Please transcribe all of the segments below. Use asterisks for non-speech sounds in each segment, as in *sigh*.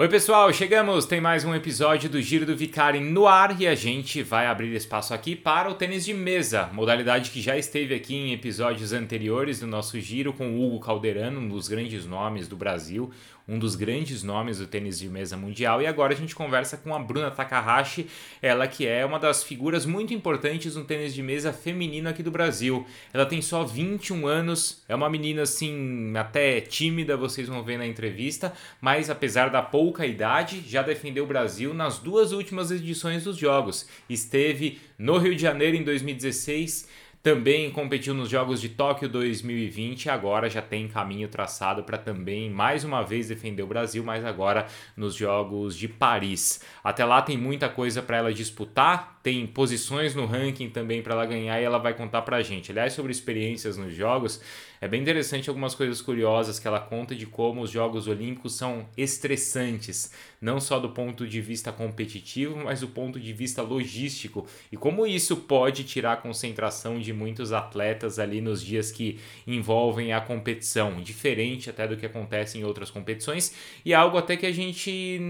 Oi, pessoal, chegamos! Tem mais um episódio do Giro do Vicari no ar e a gente vai abrir espaço aqui para o tênis de mesa, modalidade que já esteve aqui em episódios anteriores do nosso giro com o Hugo Calderano, um dos grandes nomes do Brasil, um dos grandes nomes do tênis de mesa mundial. E agora a gente conversa com a Bruna Takahashi, ela que é uma das figuras muito importantes no tênis de mesa feminino aqui do Brasil. Ela tem só 21 anos, é uma menina assim, até tímida, vocês vão ver na entrevista, mas apesar da pouca idade, já defendeu o Brasil nas duas últimas edições dos Jogos. Esteve no Rio de Janeiro em 2016 também competiu nos Jogos de Tóquio 2020 e agora já tem caminho traçado para também mais uma vez defender o Brasil, mas agora nos Jogos de Paris. Até lá tem muita coisa para ela disputar, tem posições no ranking também para ela ganhar e ela vai contar para a gente. Aliás, sobre experiências nos Jogos, é bem interessante algumas coisas curiosas que ela conta de como os Jogos Olímpicos são estressantes, não só do ponto de vista competitivo, mas do ponto de vista logístico. E como isso pode tirar a concentração de muitos atletas ali nos dias que envolvem a competição, diferente até do que acontece em outras competições. E algo até que a gente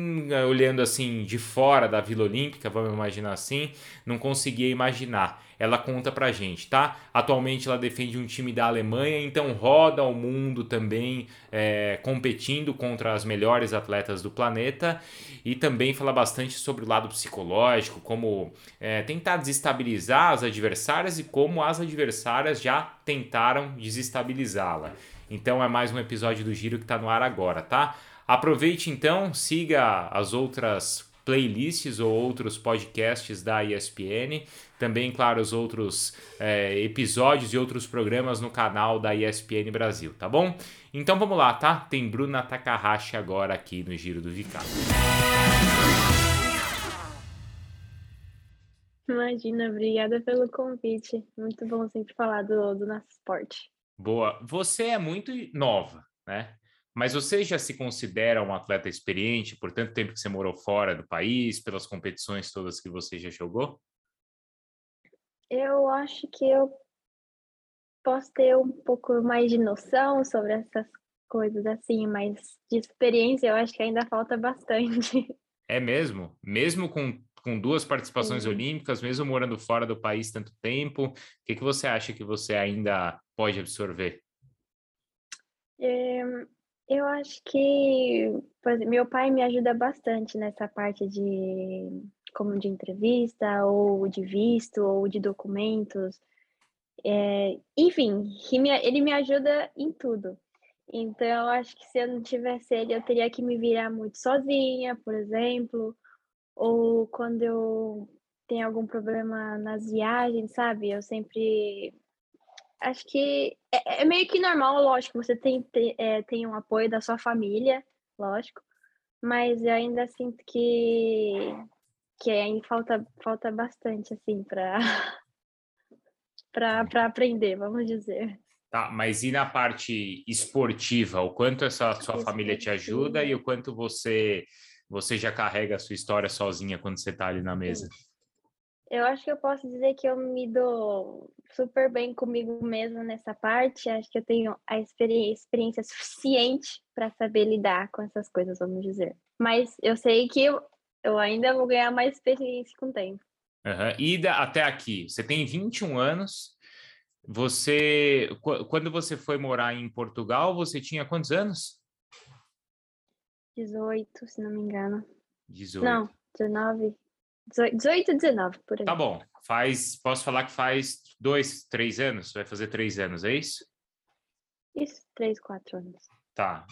olhando assim de fora da Vila Olímpica, vamos imaginar assim, não conseguia imaginar ela conta pra gente, tá? Atualmente ela defende um time da Alemanha, então roda o mundo também é, competindo contra as melhores atletas do planeta e também fala bastante sobre o lado psicológico, como é, tentar desestabilizar as adversárias e como as adversárias já tentaram desestabilizá-la. Então é mais um episódio do Giro que está no ar agora, tá? Aproveite então, siga as outras playlists ou outros podcasts da ESPN. Também, claro, os outros é, episódios e outros programas no canal da ESPN Brasil, tá bom? Então vamos lá, tá? Tem Bruna Takahashi agora aqui no Giro do Vicado. Imagina, obrigada pelo convite. Muito bom sempre falar do, do nosso esporte. Boa. Você é muito nova, né? Mas você já se considera um atleta experiente por tanto tempo que você morou fora do país, pelas competições todas que você já jogou? Eu acho que eu posso ter um pouco mais de noção sobre essas coisas assim, mas de experiência eu acho que ainda falta bastante. *laughs* É mesmo? Mesmo com, com duas participações Sim. olímpicas, mesmo morando fora do país tanto tempo, o que, que você acha que você ainda pode absorver? É, eu acho que meu pai me ajuda bastante nessa parte de como de entrevista, ou de visto, ou de documentos. É, enfim, ele me ajuda em tudo. Então, eu acho que se eu não tivesse ele, eu teria que me virar muito sozinha, por exemplo, ou quando eu tenho algum problema nas viagens, sabe? Eu sempre acho que é, é, meio que normal, lógico, você tem, é, tem um apoio da sua família, lógico, mas eu ainda sinto que, que ainda falta, falta bastante, assim, para *laughs* para aprender, vamos dizer. Tá, mas e na parte esportiva, o quanto essa sua família te ajuda e o quanto você você já carrega a sua história sozinha quando você está ali na mesa? Eu acho que eu posso dizer que eu me dou super bem comigo mesma nessa parte. Acho que eu tenho a experiência suficiente para saber lidar com essas coisas, vamos dizer. Mas eu sei que eu, eu ainda vou ganhar mais experiência com o tempo. Uhum. E até aqui, você tem 21 anos. Você, quando você foi morar em Portugal, você tinha quantos anos? 18, se não me engano. 18. Não, 19. 18, 19, por aí. Tá bom. Faz, posso falar que faz dois, três anos? Vai fazer três anos, é isso? Isso, três, quatro anos. Tá.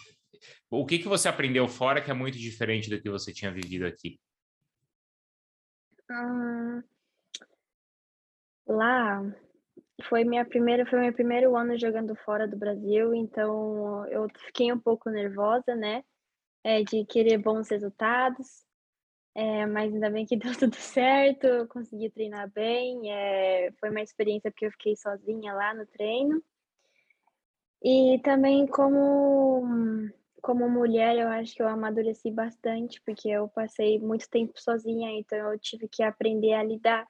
O que, que você aprendeu fora que é muito diferente do que você tinha vivido aqui? Hum, lá foi minha primeira, foi meu primeiro ano jogando fora do Brasil, então eu fiquei um pouco nervosa, né? É, de querer bons resultados. É, mas ainda bem que deu *laughs* tudo certo, eu consegui treinar bem. É, foi uma experiência porque eu fiquei sozinha lá no treino. E também como como mulher, eu acho que eu amadureci bastante, porque eu passei muito tempo sozinha, então eu tive que aprender a lidar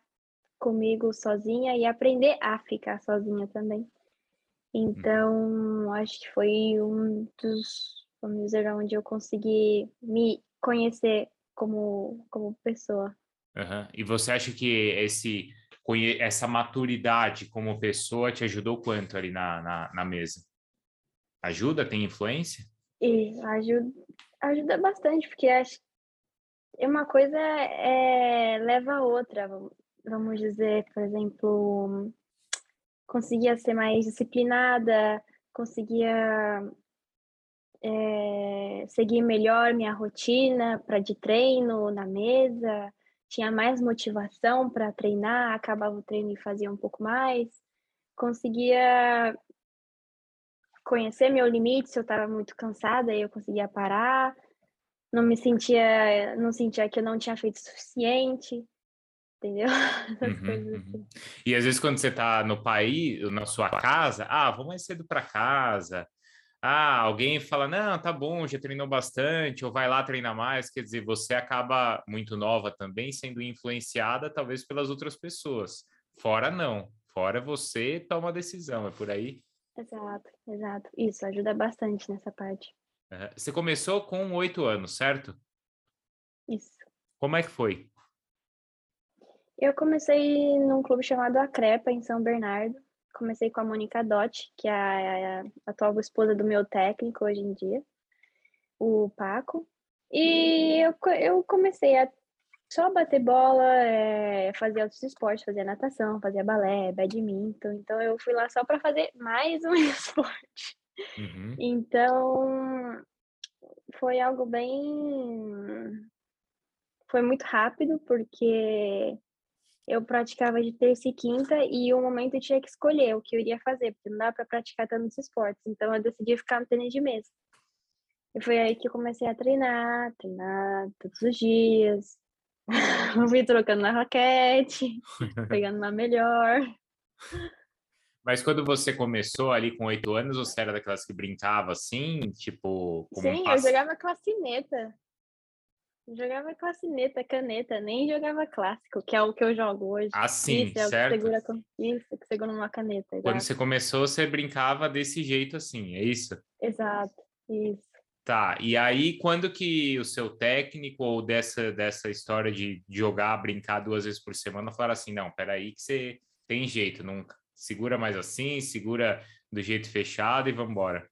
comigo sozinha e aprender a ficar sozinha também. Então, acho que foi um dos, vamos dizer, onde eu consegui me conhecer como, como pessoa. Uhum. E você acha que esse, essa maturidade como pessoa te ajudou quanto ali na, na, na mesa? Ajuda? Tem influência? E ajuda, ajuda bastante, porque acho uma coisa é, leva a outra. Vamos dizer, por exemplo, conseguia ser mais disciplinada, conseguia é, seguir melhor minha rotina para de treino na mesa, tinha mais motivação para treinar, acabava o treino e fazia um pouco mais, conseguia conhecer meu limite, se eu estava muito cansada, eu conseguia parar, não me sentia, não sentia que eu não tinha feito o suficiente, entendeu? *laughs* Uhum, uhum. assim. E às vezes quando você está no país, na sua casa, ah, vou mais cedo para casa, ah, alguém fala, não, tá bom, já treinou bastante, ou vai lá treinar mais, quer dizer, você acaba muito nova também sendo influenciada talvez pelas outras pessoas. Fora não, fora você toma a decisão, é por aí? Exato, exato. Isso ajuda bastante nessa parte. Você começou com oito anos, certo? Isso. Como é que foi? Eu comecei num clube chamado Acrepa, em São Bernardo comecei com a Mônica Dotti, que é a, a atual esposa do meu técnico hoje em dia, o Paco. E eu, eu comecei a só bater bola, é, fazer outros esportes, fazer natação, fazer balé, badminton. Então eu fui lá só para fazer mais um *laughs* esporte. Uhum. Então foi algo bem. Foi muito rápido, porque eu praticava de terça e quinta e um momento eu tinha que escolher o que eu iria fazer, porque não dá para praticar tantos esportes. Então eu decidi ficar no tênis de mesa. E foi aí que eu comecei a treinar, treinar todos os dias. *laughs* fui trocando na raquete, *laughs* pegando uma melhor. Mas quando você começou ali com oito anos, você era daquelas que brincava assim, tipo... Sim, um eu jogava clacineta. Jogava clacineta, caneta, nem jogava clássico, que é o que eu jogo hoje. Ah, sim, isso, é certo. que segura com... Isso, que segura numa caneta. Quando você começou, você brincava desse jeito assim, é isso? Exato, isso. Tá, e aí quando que o seu técnico ou dessa, dessa história de jogar, brincar duas vezes por semana, falaram assim, não, peraí que você tem jeito, não segura mais assim, segura do jeito fechado e vamos embora.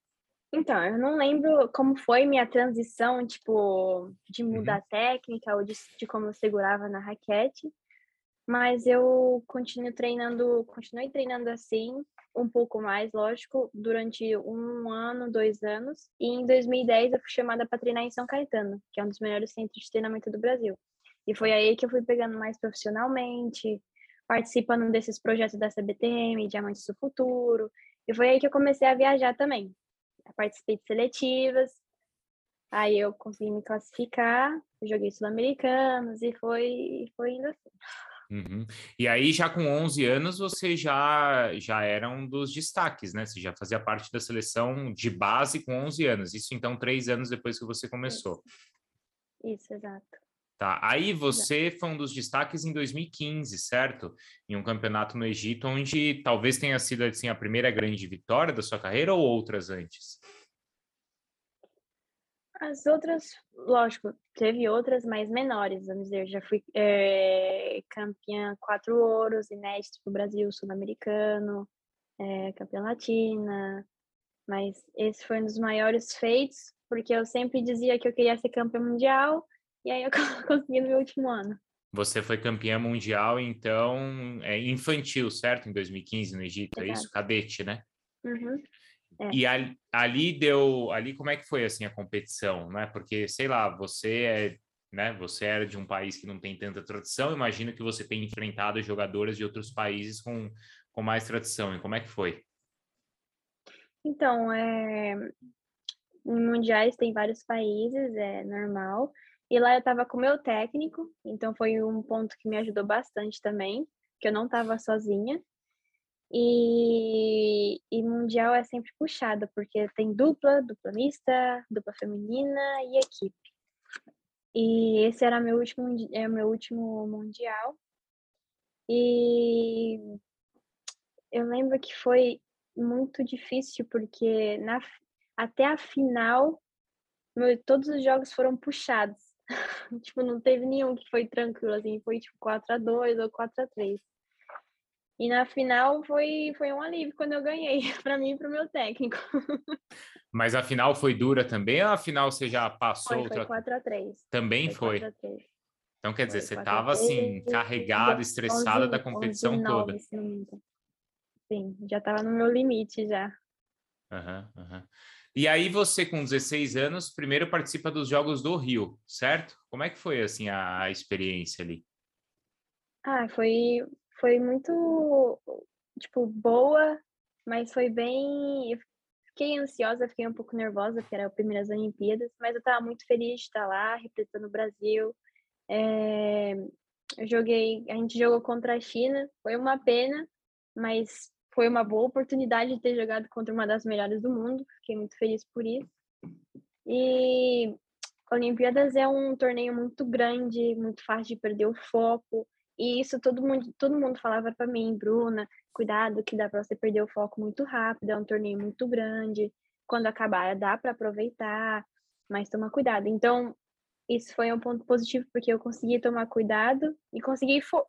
Então, eu não lembro como foi minha transição, tipo, de mudar uhum. técnica ou de, de como eu segurava na raquete, mas eu continuo treinando, continuei treinando assim, um pouco mais, lógico, durante um ano, dois anos, e em 2010 eu fui chamada para treinar em São Caetano, que é um dos melhores centros de treinamento do Brasil. E foi aí que eu fui pegando mais profissionalmente, participando desses projetos da CBTM, Diamantes do Futuro, e foi aí que eu comecei a viajar também participei de seletivas, aí eu consegui me classificar, joguei sul-americanos e foi, foi indo assim. Uhum. E aí, já com 11 anos, você já, já era um dos destaques, né? Você já fazia parte da seleção de base com 11 anos. Isso, então, três anos depois que você começou. Isso, Isso exato. Tá, aí você foi um dos destaques em 2015, certo? Em um campeonato no Egito, onde talvez tenha sido assim, a primeira grande vitória da sua carreira ou outras antes? As outras, lógico, teve outras mais menores, vamos dizer. Já fui é, campeã quatro ouros, inédito para o Brasil, sul-americano, é, campeã latina. Mas esse foi um dos maiores feitos, porque eu sempre dizia que eu queria ser campeã mundial e aí eu *laughs* consegui no meu último ano. Você foi campeã mundial, então, é infantil, certo? Em 2015, no Egito, Exato. é isso? Cadete, né? Uhum. É. E ali, ali, deu, ali como é que foi assim a competição, né? Porque sei lá, você é, né? Você era de um país que não tem tanta tradição. Imagino que você tenha enfrentado jogadoras de outros países com, com mais tradição. E como é que foi? Então, é, em mundiais tem vários países, é normal. E lá eu estava com o meu técnico, então foi um ponto que me ajudou bastante também, que eu não estava sozinha. E, e mundial é sempre puxada, porque tem dupla, dupla mista, dupla feminina e equipe. E esse era meu último, é meu último mundial. E eu lembro que foi muito difícil, porque na, até a final, meu, todos os jogos foram puxados. *laughs* tipo, não teve nenhum que foi tranquilo, assim, foi tipo 4 a 2 ou 4 a 3 E na final foi, foi um alívio quando eu ganhei, *laughs* para mim e para o meu técnico. Mas a final foi dura também ou a final você já passou? Foi, foi 4 a 3 Também foi? foi. Então, quer dizer, foi você estava assim, carregada, estressada 11, da competição 11, 9, toda. Sim, já estava no meu limite já. Uhum, uhum. E aí você, com 16 anos, primeiro participa dos Jogos do Rio, certo? Como é que foi, assim, a, a experiência ali? Ah, foi, foi muito, tipo, boa, mas foi bem... Fiquei ansiosa, fiquei um pouco nervosa, porque era as primeiras Olimpíadas, mas eu estava muito feliz de estar lá, representando o Brasil. É... Eu joguei, a gente jogou contra a China, foi uma pena, mas foi uma boa oportunidade de ter jogado contra uma das melhores do mundo. Fiquei muito feliz por isso. E Olimpíadas é um torneio muito grande, muito fácil de perder o foco. E isso todo mundo, todo mundo falava para mim, Bruna, cuidado que dá para você perder o foco muito rápido, é um torneio muito grande. Quando acabar, dá para aproveitar, mas toma cuidado. Então, isso foi um ponto positivo porque eu consegui tomar cuidado e consegui fo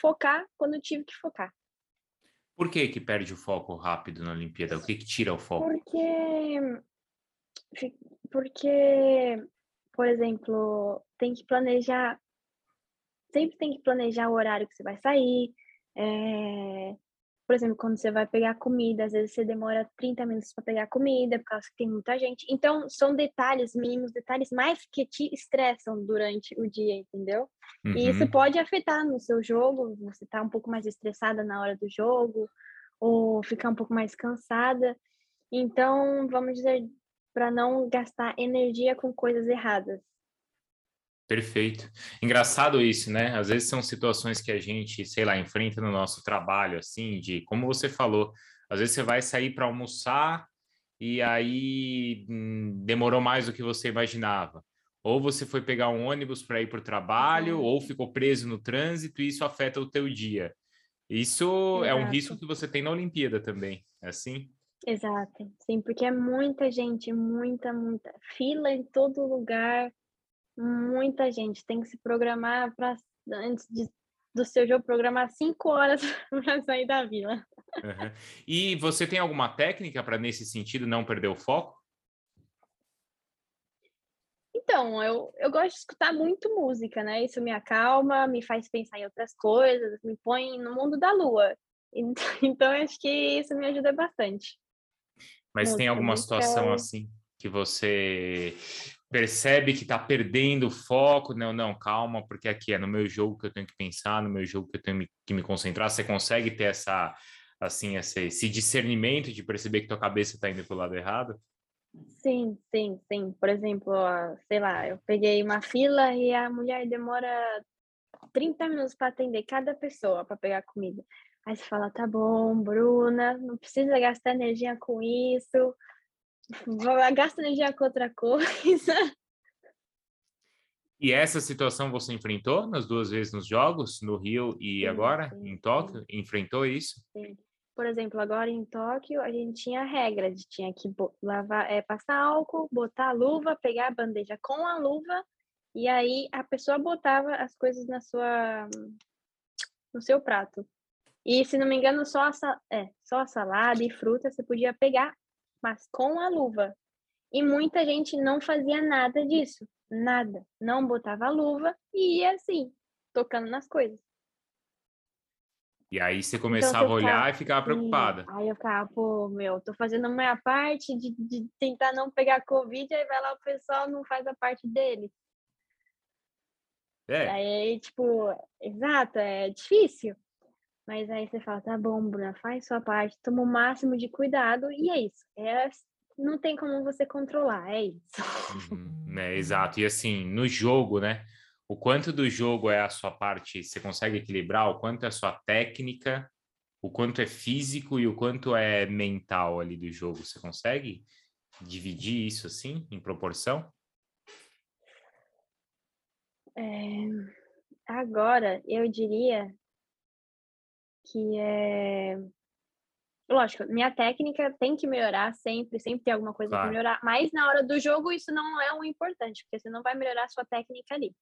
focar quando tive que focar. Por que que perde o foco rápido na Olimpíada? O que que tira o foco? Porque, porque, por exemplo, tem que planejar, sempre tem que planejar o horário que você vai sair, é, por exemplo, quando você vai pegar comida, às vezes você demora 30 minutos para pegar comida, por causa que tem muita gente. Então, são detalhes, mínimos detalhes mais que te estressam durante o dia, entendeu? Uhum. E isso uhum. pode afetar no seu jogo, você tá um pouco mais estressada na hora do jogo, ou ficar um pouco mais cansada. Então, vamos dizer, para não gastar energia com coisas erradas. Perfeito. Engraçado isso, né? Às vezes são situações que a gente, sei lá, enfrenta no nosso trabalho, assim, de como você falou, às vezes você vai sair para almoçar e aí hum, demorou mais do que você imaginava. Ou você foi pegar um ônibus para ir para o trabalho, uhum. ou ficou preso no trânsito e isso afeta o teu dia. Isso Exato. é um risco que você tem na Olimpíada também, é assim? Exato, sim, porque é muita gente, muita, muita fila em todo lugar, muita gente tem que se programar para antes de, do seu jogo programar cinco horas *laughs* para sair da vila. Uhum. E você tem alguma técnica para nesse sentido não perder o foco? Então, eu, eu gosto de escutar muito música, né? Isso me acalma, me faz pensar em outras coisas, me põe no mundo da lua. *laughs* Então, acho que isso me ajuda bastante. Mas música, tem alguma situação assim que você percebe que está perdendo o foco, não, não, calma, porque aqui é no meu jogo que eu tenho que pensar, no meu jogo que eu tenho que me concentrar. Você consegue ter essa, assim, esse, esse discernimento de perceber que tua cabeça está indo para o lado errado? Sim, sim, sim. Por exemplo, sei lá, eu peguei uma fila e a mulher demora 30 minutos para atender cada pessoa para pegar comida. Aí você fala, tá bom, Bruna, não precisa gastar energia com isso, gasta energia com outra coisa. E essa situação você enfrentou nas duas vezes nos jogos, no Rio e sim, agora sim, em Tóquio? Sim. Enfrentou isso? Sim. Por exemplo, agora em Tóquio a gente tinha a regra de tinha que lavar, é, passar álcool, botar a luva, pegar a bandeja com a luva e aí a pessoa botava as coisas na sua no seu prato. E se não me engano, só a, é, só a salada e fruta você podia pegar mas com a luva. E muita gente não fazia nada disso, nada. Não botava a luva e ia assim, tocando nas coisas. E aí você então, começava então, a olhar ficava, e ficava preocupada. Aí eu ficava, pô, meu, tô fazendo a minha parte de, de tentar não pegar Covid, aí vai lá o pessoal não faz a parte dele. É. Aí, tipo, exato, é difícil. Mas aí você fala, tá bom, Bruna, faz sua parte, toma o máximo de cuidado e é isso. É, não tem como você controlar, é isso. Uhum, é, exato. E assim, no jogo, né? O quanto do jogo é a sua parte, você consegue equilibrar, o quanto é a sua técnica, o quanto é físico e o quanto é mental ali do jogo. Você consegue dividir isso assim, em proporção? É, agora, eu diria que é lógico, minha técnica tem que melhorar sempre, sempre tem alguma coisa Claro. para melhorar, mas na hora do jogo isso não é o importante, porque você não vai melhorar a sua técnica ali.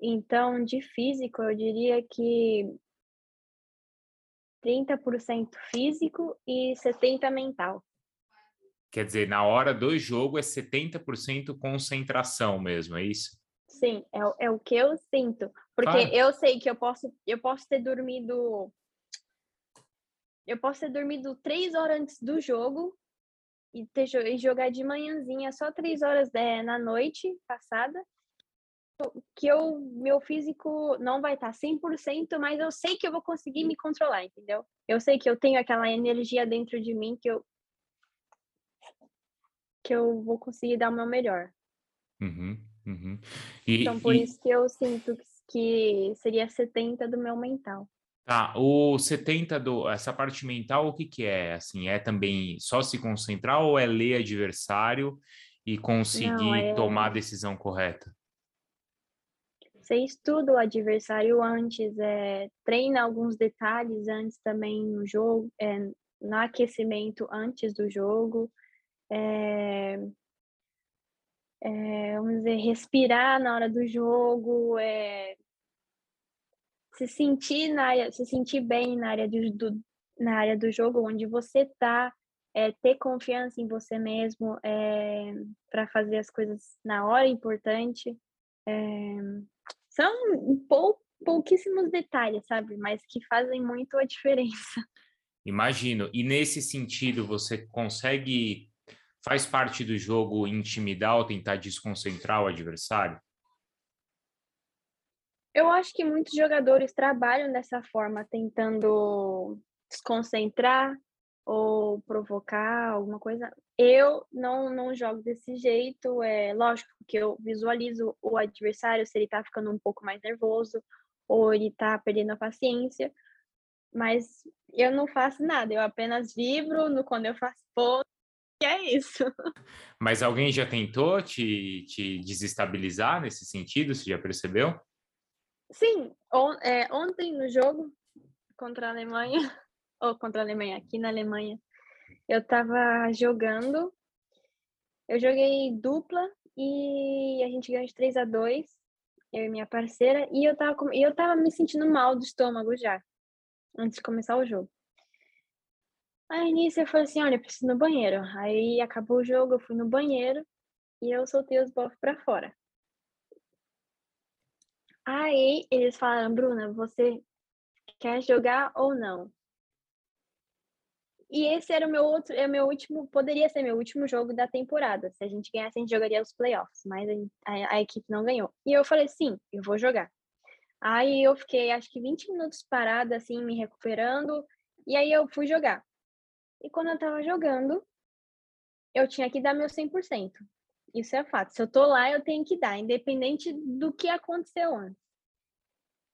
Então, de físico, eu diria que 30% físico e 70% mental. Quer dizer, na hora do jogo é 70% concentração mesmo, é isso? Sim, é, o- é o que eu sinto. Porque Claro. eu sei que eu posso, eu posso ter dormido. Eu posso ter dormido três horas antes do jogo e, ter, e jogar de manhãzinha só três horas é, na noite passada. Que eu, meu físico não vai estar 100%, mas eu sei que eu vou conseguir me controlar, entendeu? Eu sei que eu tenho aquela energia dentro de mim que eu, que eu vou conseguir dar o meu melhor. Uhum, uhum. E, Então, por e- isso que eu sinto que seria 70 do meu mental. Tá, o 70 do, essa parte mental, o que que é? Assim, é também só se concentrar ou é ler adversário e conseguir é- tomar a decisão correta? Você estuda o adversário antes, é, treina alguns detalhes antes também no jogo, é, no aquecimento antes do jogo. É, é, vamos dizer, respirar na hora do jogo, é, se sentir na área, se sentir bem na área do, do- na área do jogo onde você tá, é, ter confiança em você mesmo para fazer as coisas na hora importante. É, são pou, pouquíssimos detalhes, sabe? Mas que fazem muito a diferença. Imagino. E nesse sentido, você consegue, faz parte do jogo intimidar ou tentar desconcentrar o adversário? Eu acho que muitos jogadores trabalham dessa forma, tentando desconcentrar ou provocar alguma coisa. Eu não, não jogo desse jeito. É lógico que eu visualizo o adversário se ele tá ficando um pouco mais nervoso ou ele tá perdendo a paciência. Mas eu não faço nada, eu apenas vibro no quando eu faço ponto, e é isso. *laughs* Mas alguém já tentou te, te desestabilizar nesse sentido? Você já percebeu? Sim, on- é, ontem no jogo contra a Alemanha, *laughs* ou contra a Alemanha, aqui na Alemanha, eu tava jogando, eu joguei dupla e a gente ganhou de 3 a 2 eu e minha parceira, e eu tava, com- e eu tava me sentindo mal do estômago já, antes de começar o jogo. Aí nisso eu falei assim, olha, eu preciso ir no banheiro. Aí acabou o jogo, eu fui no banheiro e eu soltei os bofs pra fora. Aí eles falaram, Bruna, você quer jogar ou não? E esse era o meu outro, é meu último, poderia ser meu último jogo da temporada. Se a gente ganhasse, a gente jogaria os playoffs, mas a, a- a equipe não ganhou. E eu falei, sim, eu vou jogar. Aí eu fiquei, acho que 20 minutos parada, assim, me recuperando, e aí eu fui jogar. E quando eu tava jogando, eu tinha que dar meu 100%. Isso é fato. Se eu tô lá, eu tenho que dar, independente do que aconteceu antes.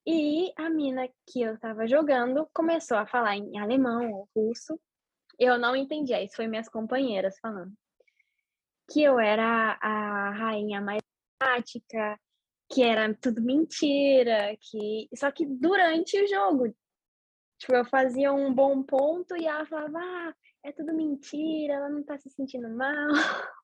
E a mina que eu tava jogando começou a falar em alemão ou russo. Eu não entendia, isso foi minhas companheiras falando. Que eu era a rainha mais prática, que era tudo mentira, que só que durante o jogo, tipo, eu fazia um bom ponto e ela falava: "Ah, é tudo mentira, ela não tá se sentindo mal". *laughs*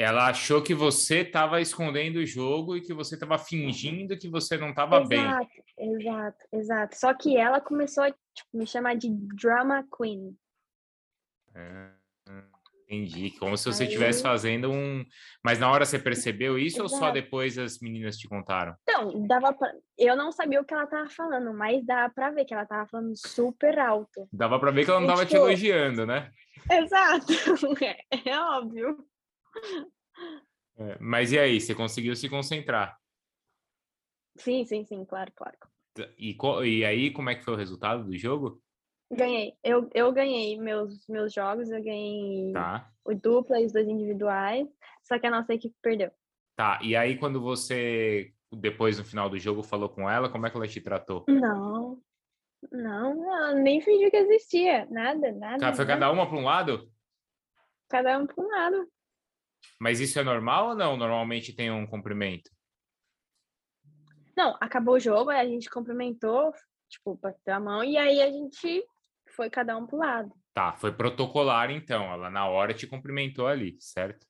Ela achou que você estava escondendo o jogo e que você estava fingindo que você não estava bem. Exato, exato, exato. Só que ela começou a tipo, me chamar de drama queen. Ah, entendi. Como se você Aí- estivesse fazendo um. Mas na hora você percebeu isso ou só Exato. depois as meninas te contaram? Então, dava pra... eu não sabia o que ela tava falando, mas dava pra ver que ela tava falando super alto. Dava para ver que ela não estava te tipo, elogiando, né? Exato, *laughs* é, é óbvio. É, Mas e aí, você conseguiu se concentrar? Sim, sim, sim, claro, claro. E, e aí, como é que foi o resultado do jogo? Ganhei. Eu, eu ganhei meus, meus jogos, eu ganhei Tá. o dupla e os dois individuais, só que a nossa equipe perdeu. Tá. E aí, quando você, depois no final do jogo, falou com ela, como é que ela te tratou? Não, não, ela nem fingiu que existia. Nada, nada. Ca- Foi nada. cada uma para um lado? Cada um para um lado. Mas isso é normal ou não? Normalmente tem um cumprimento. Não, acabou o jogo, aí a gente cumprimentou, tipo, bateu a mão, e aí a gente foi cada um pro lado. Tá, foi protocolar então. Ela na hora te cumprimentou ali, certo?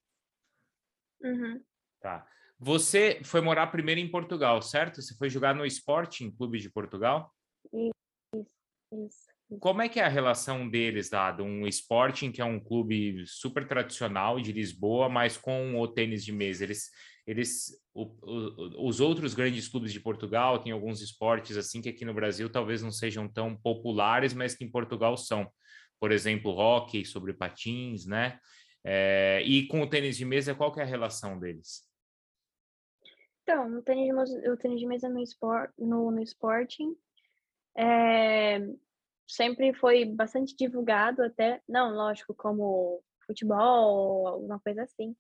Uhum. Tá. Você foi morar primeiro em Portugal, certo? Você foi jogar no Sporting Clube de Portugal? Isso, isso. Como é que é a relação deles de um Sporting, que é um clube super tradicional de Lisboa, mas com o tênis de mesa? Eles, eles o, o, os outros grandes clubes de Portugal têm alguns esportes assim que aqui no Brasil talvez não sejam tão populares, mas que em Portugal são. Por exemplo, hockey sobre patins, né? É, e com o tênis de mesa, qual que é a relação deles? Então, o tênis de mesa, no, no, no Sporting é, sempre foi bastante divulgado até, não, lógico, como futebol, alguma coisa assim,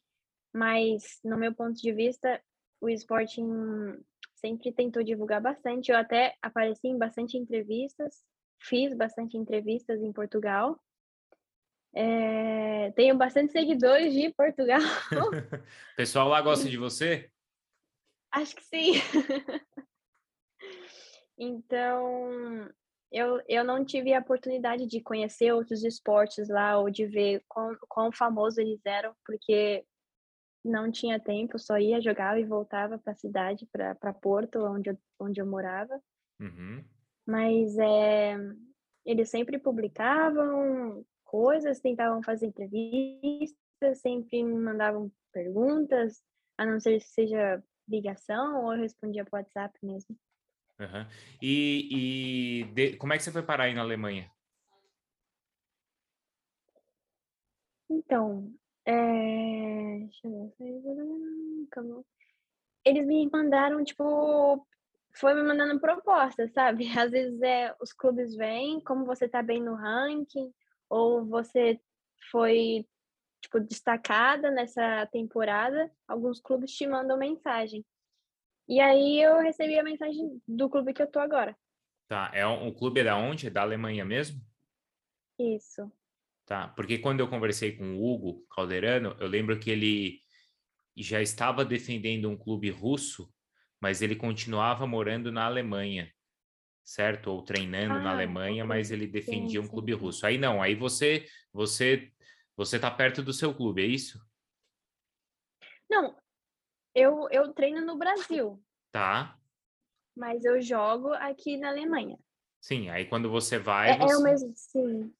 mas no meu ponto de vista, o Sporting sempre tentou divulgar bastante, eu até apareci em bastante entrevistas, fiz bastante entrevistas em Portugal, é, tenho bastante seguidores de Portugal. o *laughs* pessoal lá gosta de você? Acho que sim. *laughs* então, eu, eu não tive a oportunidade de conhecer outros esportes lá ou de ver quão, quão famosos eles eram, porque não tinha tempo, só ia, jogava e voltava para a cidade, para Porto, onde eu, onde eu morava. Uhum. Mas é, eles sempre publicavam coisas, tentavam fazer entrevistas, sempre me mandavam perguntas, a não ser que seja ligação ou eu respondia por WhatsApp mesmo. Uhum. E, e de, como é que você foi parar aí na Alemanha? Então, é... deixa eu ver. Eles me mandaram, tipo, foi me mandando propostas, sabe? *laughs* Às vezes é, os clubes vêm, como você tá bem no ranking, ou você foi tipo, destacada nessa temporada, alguns clubes te mandam mensagem. E aí eu recebi a mensagem do clube que eu tô agora. Tá, é um, o clube é da onde? É da Alemanha mesmo? Isso. Tá, porque quando eu conversei com o Hugo Calderano, eu lembro que ele já estava defendendo um clube russo, mas ele continuava morando na Alemanha, certo? Ou treinando ah, na Alemanha, mas ele defendia sim, um clube russo. Aí não, aí você você você tá perto do seu clube, é isso? Não, eu, eu treino no Brasil. Tá. Mas eu jogo aqui na Alemanha. Sim, aí quando você vai. É, você... é o mesmo, sim.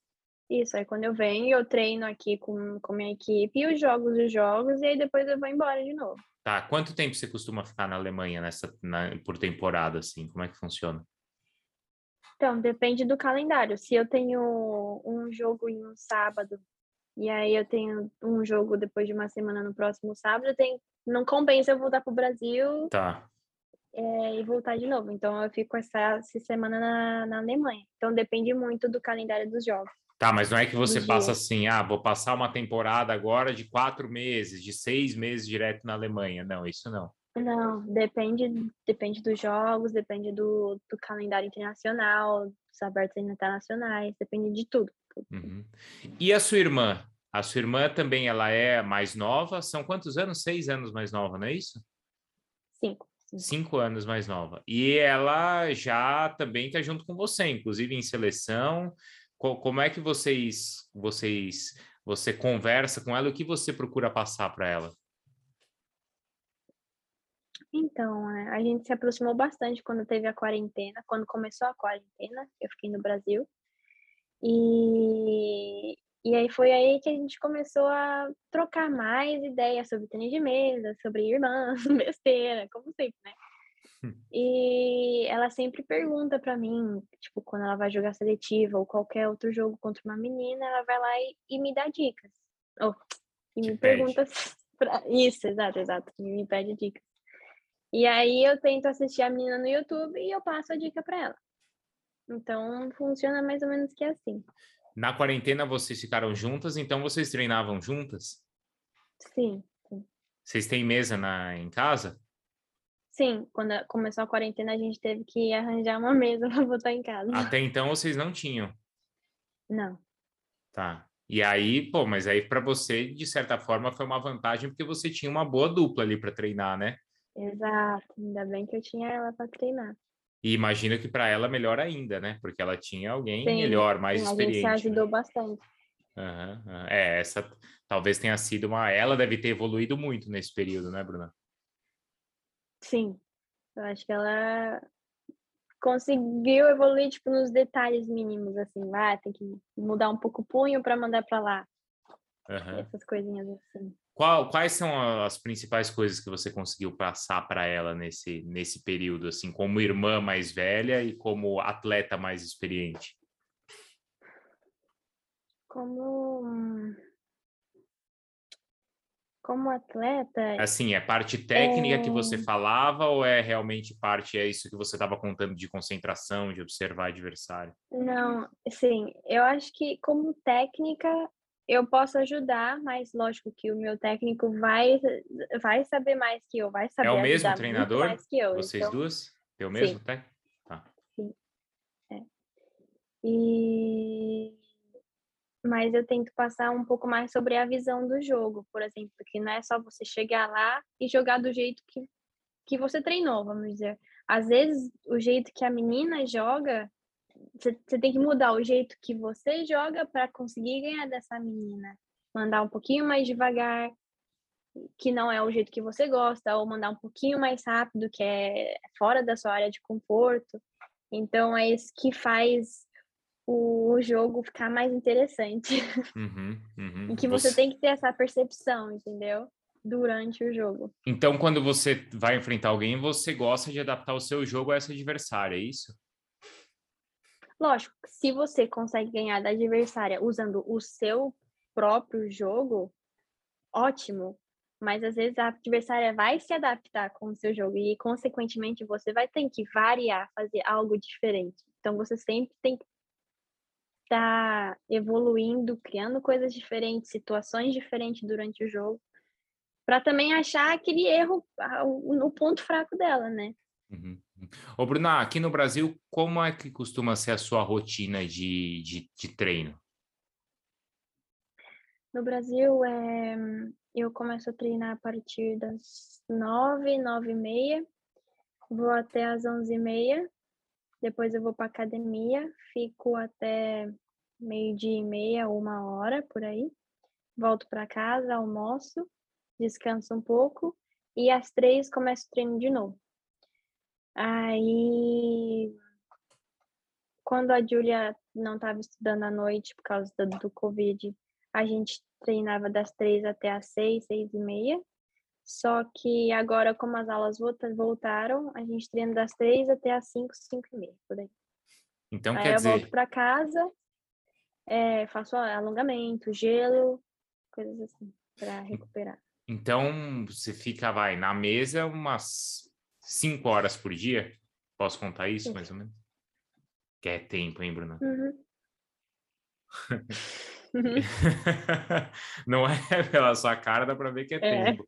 Isso, aí quando eu venho, eu treino aqui com, com minha equipe, e os jogos, os jogos, e aí depois eu vou embora de novo. Tá, quanto tempo você costuma ficar na Alemanha nessa, na, por temporada, assim? Como é que funciona? Então, depende do calendário. Se eu tenho um jogo em um sábado e aí eu tenho um jogo depois de uma semana no próximo sábado, eu tenho, não compensa eu voltar para o Brasil tá. é, e voltar de novo. Então eu fico essa, essa semana na, na Alemanha. Então depende muito do calendário dos jogos. Tá, mas não é que você passa assim, ah, vou passar uma temporada agora de quatro meses, de seis meses direto na Alemanha. Não, isso não. Não, depende, depende dos jogos, depende do, do calendário internacional, dos abertos internacionais, depende de tudo. Uhum. E a sua irmã? A sua irmã também ela é mais nova? São quantos anos? Seis anos mais nova, não é isso? Cinco. Cinco anos mais nova. E ela já também está junto com você, inclusive em seleção. Como é que vocês, vocês, você conversa com ela? O que você procura passar para ela? Então, é, a gente se aproximou bastante quando teve a quarentena, quando começou a quarentena, eu fiquei no Brasil. E, e aí foi aí que a gente começou a trocar mais ideias sobre tênis de mesa, sobre irmãs, *laughs* besteira, como sempre, né? *laughs* E ela sempre pergunta para mim, tipo, quando ela vai jogar seletiva ou qualquer outro jogo contra uma menina, ela vai lá e, e me dá dicas. Oh, e me pergunta *laughs* pra... isso, exato, exato, me pede dicas. E aí eu tento assistir a menina no YouTube e eu passo a dica para ela. Então, funciona mais ou menos que assim. Na quarentena vocês ficaram juntas, então vocês treinavam juntas? Sim. sim. Vocês têm mesa na, em casa? Sim, quando começou a quarentena a gente teve que arranjar uma mesa *laughs* para botar em casa. Até então vocês não tinham? Não. Tá. E aí, pô, mas aí para você, de certa forma, foi uma vantagem porque você tinha uma boa dupla ali para treinar, né? Exato, ainda bem que eu tinha ela para treinar. E imagino que para ela melhor ainda, né? Porque ela tinha alguém sim, melhor, mais sim, experiente. A gente se né? ajudou né? bastante. Uhum. É, essa talvez tenha sido uma. Ela deve ter evoluído muito nesse período, né, Bruna? Sim. Eu acho que ela conseguiu evoluir tipo nos detalhes mínimos assim, ah, tem que mudar um pouco o punho para mandar para lá. Uhum. Essas coisinhas assim. Qual, quais são as principais coisas que você conseguiu passar para ela nesse, nesse período, assim, como irmã mais velha e como atleta mais experiente? Como como atleta. Assim, é parte técnica é... que você falava ou é realmente parte, é isso que você estava contando de concentração, de observar adversário? Não, sim, eu acho que como técnica eu posso ajudar, mas lógico que o meu técnico vai, vai saber mais que eu, vai saber É o mesmo treinador? Mais que eu, Vocês então... duas? É o mesmo técnico? Tá. Sim. É. E... Mas eu tento passar um pouco mais sobre a visão do jogo, por exemplo, que não é só você chegar lá e jogar do jeito que, que você treinou, vamos dizer. Às vezes, o jeito que a menina joga você tem que mudar o jeito que você joga para conseguir ganhar dessa menina. Mandar um pouquinho mais devagar, que não é o jeito que você gosta, ou mandar um pouquinho mais rápido, que é fora da sua área de conforto. Então é isso que faz o jogo ficar mais interessante. *laughs* Uhum, uhum. e que você, você tem que ter essa percepção, entendeu? Durante o jogo. Então, quando você vai enfrentar alguém, você gosta de adaptar o seu jogo a essa adversária, é isso? Lógico, se você consegue ganhar da adversária usando o seu próprio jogo, ótimo. Mas às vezes a adversária vai se adaptar com o seu jogo e, consequentemente, você vai ter que variar, fazer algo diferente. Então, você sempre tem que estar tá evoluindo, criando coisas diferentes, situações diferentes durante o jogo, para também achar aquele erro, no ponto fraco dela, né? Uhum. Ô, Bruna, aqui no Brasil, como é que costuma ser a sua rotina de, de, de treino? No Brasil, é, eu começo a treinar a partir das nove, nove e meia, vou até as onze e meia, depois eu vou para academia, fico até meio-dia e meia, uma hora, por aí, volto para casa, almoço, descanso um pouco, e às três começo o treino de novo. Aí, quando a Júlia não estava estudando à noite por causa do, do Covid, a gente treinava das três até as seis, seis e meia. Só que agora, como as aulas voltaram, a gente treina das três até as cinco, cinco e meia, por aí. Então, aí quer eu dizer... volto para casa, é, faço alongamento, gelo, coisas assim, para recuperar. Então, você fica, vai, na mesa umas cinco horas por dia? Posso contar isso, mais ou menos? Que é tempo, hein, Bruna? Uhum. *laughs* Não é pela sua cara, dá para ver que é, é, tempo.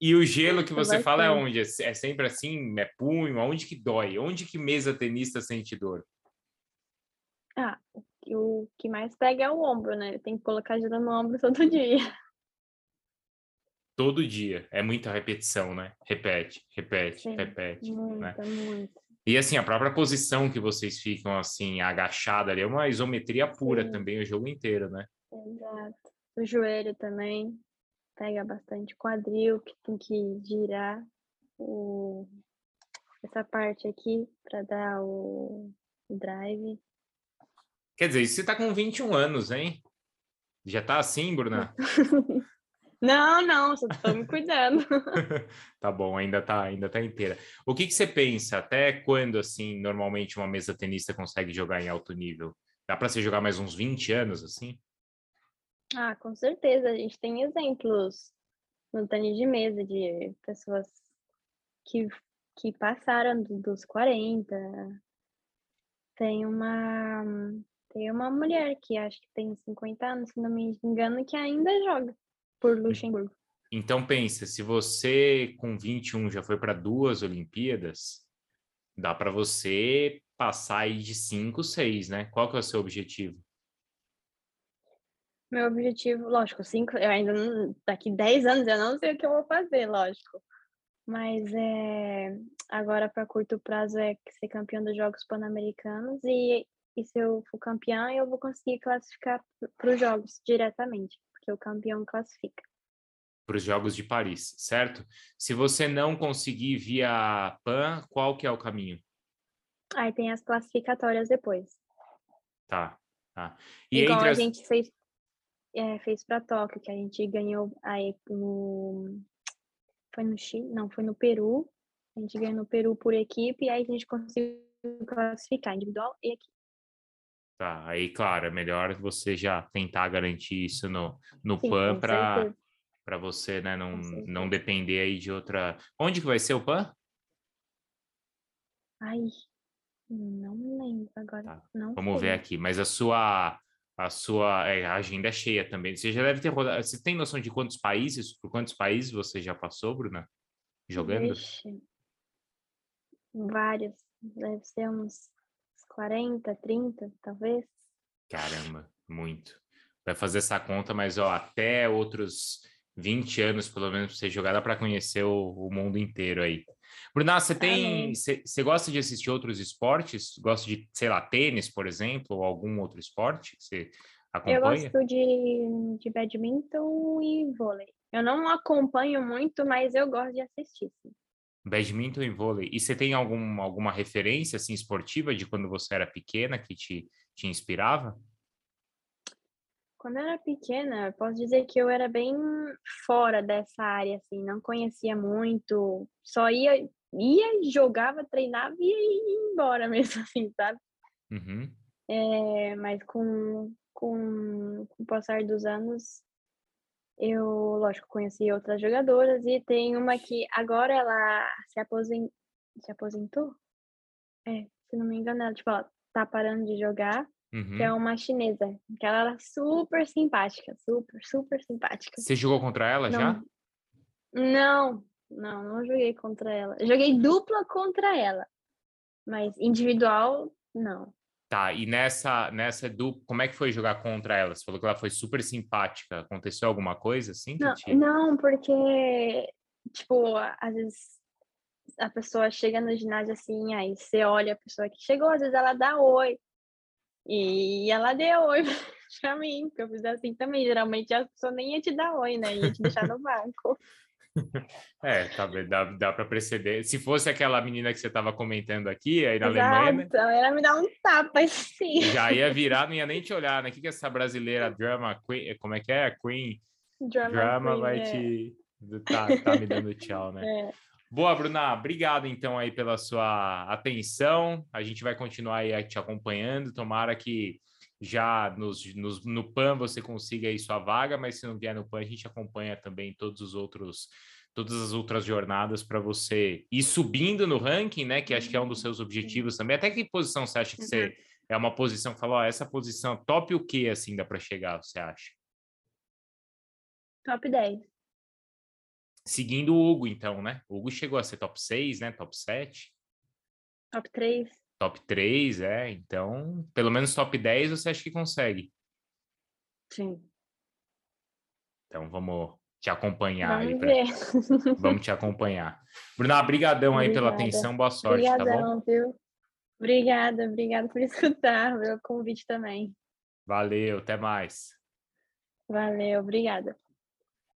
E o gelo que você fala é onde? É sempre assim? É punho? Onde que dói? Onde que mesa tenista sente dor? Ah, o que mais pega é o ombro, né? Tem que colocar gelo no ombro todo dia todo dia. É muita repetição, né? Repete, repete, Sim, repete. Muita, né? E assim, a própria posição que vocês ficam assim, agachada ali, é uma isometria pura Sim. também o jogo inteiro, né? Exato. O joelho também pega bastante quadril, que tem que girar o... essa parte aqui para dar o drive. Quer dizer, você tá com 21 anos, hein? Já tá assim, *laughs* Bruna? Não, não, só estou me cuidando. *laughs* tá bom, ainda tá, ainda tá inteira. O que, que você pensa? Até quando, assim, normalmente uma mesa tenista consegue jogar em alto nível? Dá para você jogar mais uns 20 anos, assim? Ah, com certeza. A gente tem exemplos no tênis de mesa de pessoas que, que passaram dos 40. Tem uma, tem uma mulher que acho que tem 50 anos, se não me engano, que ainda joga por Luxemburgo. Então pensa, se você com 21 já foi para duas Olimpíadas, dá para você passar aí de 5, 6, né? Qual que é o seu objetivo? Meu objetivo, lógico, cinco, eu ainda não, daqui 10 anos eu não sei o que eu vou fazer, lógico. Mas é, agora para curto prazo é ser campeão dos Jogos Pan-Americanos e, e se eu for campeã, eu vou conseguir classificar para os Jogos diretamente, porque o campeão classifica. Para os Jogos de Paris, certo? Se você não conseguir via PAN, qual que é o caminho? Aí tem as classificatórias depois. Tá, tá. E Igual a as... gente fez, é, fez para Tóquio, que a gente ganhou aí no. Foi no Chile? Não, foi no Peru. A gente ganhou no Peru por equipe e aí a gente conseguiu classificar individual e equipe. Tá, aí, claro, é melhor você já tentar garantir isso no, no Sim, PAN para você, né, não, não depender aí de outra. Onde que vai ser o PAN? Ai, não lembro agora. Tá, Não Vamos sei. ver aqui. Mas a sua a sua é, a agenda é cheia também. Você já deve ter rodado. Você tem noção de quantos países, por quantos países você já passou, Bruna? Jogando? Vixe. Vários. Deve ser uns 40, 30, talvez. Caramba, muito. Vai fazer essa conta, mas ó, até outros 20 anos, pelo menos, pra você jogar, dá para conhecer o, o mundo inteiro aí. Bruna, você tem. Você, gosta de assistir outros esportes? Gosta de, sei lá, tênis, por exemplo, ou algum outro esporte que você Eu acompanha? gosto de, de badminton e vôlei. Eu não acompanho muito, mas eu gosto de assistir. sim. Badminton e vôlei. E você tem algum, alguma referência assim esportiva de quando você era pequena que te, te inspirava? Quando eu era pequena, posso dizer que eu era bem fora dessa área, assim, não conhecia muito, só ia, ia, jogava, treinava e ia *laughs* embora mesmo, assim, sabe? Uhum. É, mas com, com, com o passar dos anos, eu, lógico, conheci outras jogadoras e tem uma que agora ela se, aposen, se aposentou? É, se não me engano, ela, tipo, ela tá parando de jogar, Uhum. que é uma chinesa, que ela era super simpática, super, super simpática. Você jogou contra ela já? Não, não, não joguei contra ela. Joguei dupla contra ela, mas individual, não. Tá, e nessa, nessa dupla, como é que foi jogar contra ela? Você falou que ela foi super simpática. Aconteceu alguma coisa assim Não, te... não, porque, tipo, às vezes a pessoa chega no ginásio assim, aí você olha a pessoa que chegou, às vezes ela dá oi. E ela deu oi *laughs* pra mim, porque eu fiz assim também. Geralmente a pessoa nem ia te dar oi, né? Ia te deixar no banco. *laughs* É, tá, dá, dá para preceder. Se fosse aquela menina que você estava comentando aqui, aí na Alemanha, né, Exato, ela me dá um tapa *laughs* assim. já ia virar, não ia nem te olhar, né? O que que essa brasileira drama queen, como é que é? Queen Drama, drama queen, vai é. te tá, tá me dando tchau, né? É. Boa, Bruna, obrigado então aí pela sua atenção. A gente vai continuar aí te acompanhando. Tomara que já nos, nos- no PAN você consiga aí sua vaga, mas se não vier no PAN, a gente acompanha também todos os outros, todas as outras jornadas para você ir subindo no ranking, né? Que acho que é um dos seus objetivos também. Até que posição você acha que você é uma posição que falou, ó, essa posição top o que assim dá para chegar, você acha? Top 10. Seguindo o Hugo, então, né? O Hugo chegou a ser top 6, né? Top 7. Top 3. Top 3, é. Então, pelo menos top 10 você acha que consegue. Sim. Então, vamos te acompanhar aí. Vamos pra- ver. *laughs* Vamos te acompanhar. Bruna, brigadão aí pela atenção. Boa sorte, tá bom? Obrigadão, viu? Obrigada, obrigada por *laughs* escutar meu convite também. Valeu, até mais. Valeu, obrigada.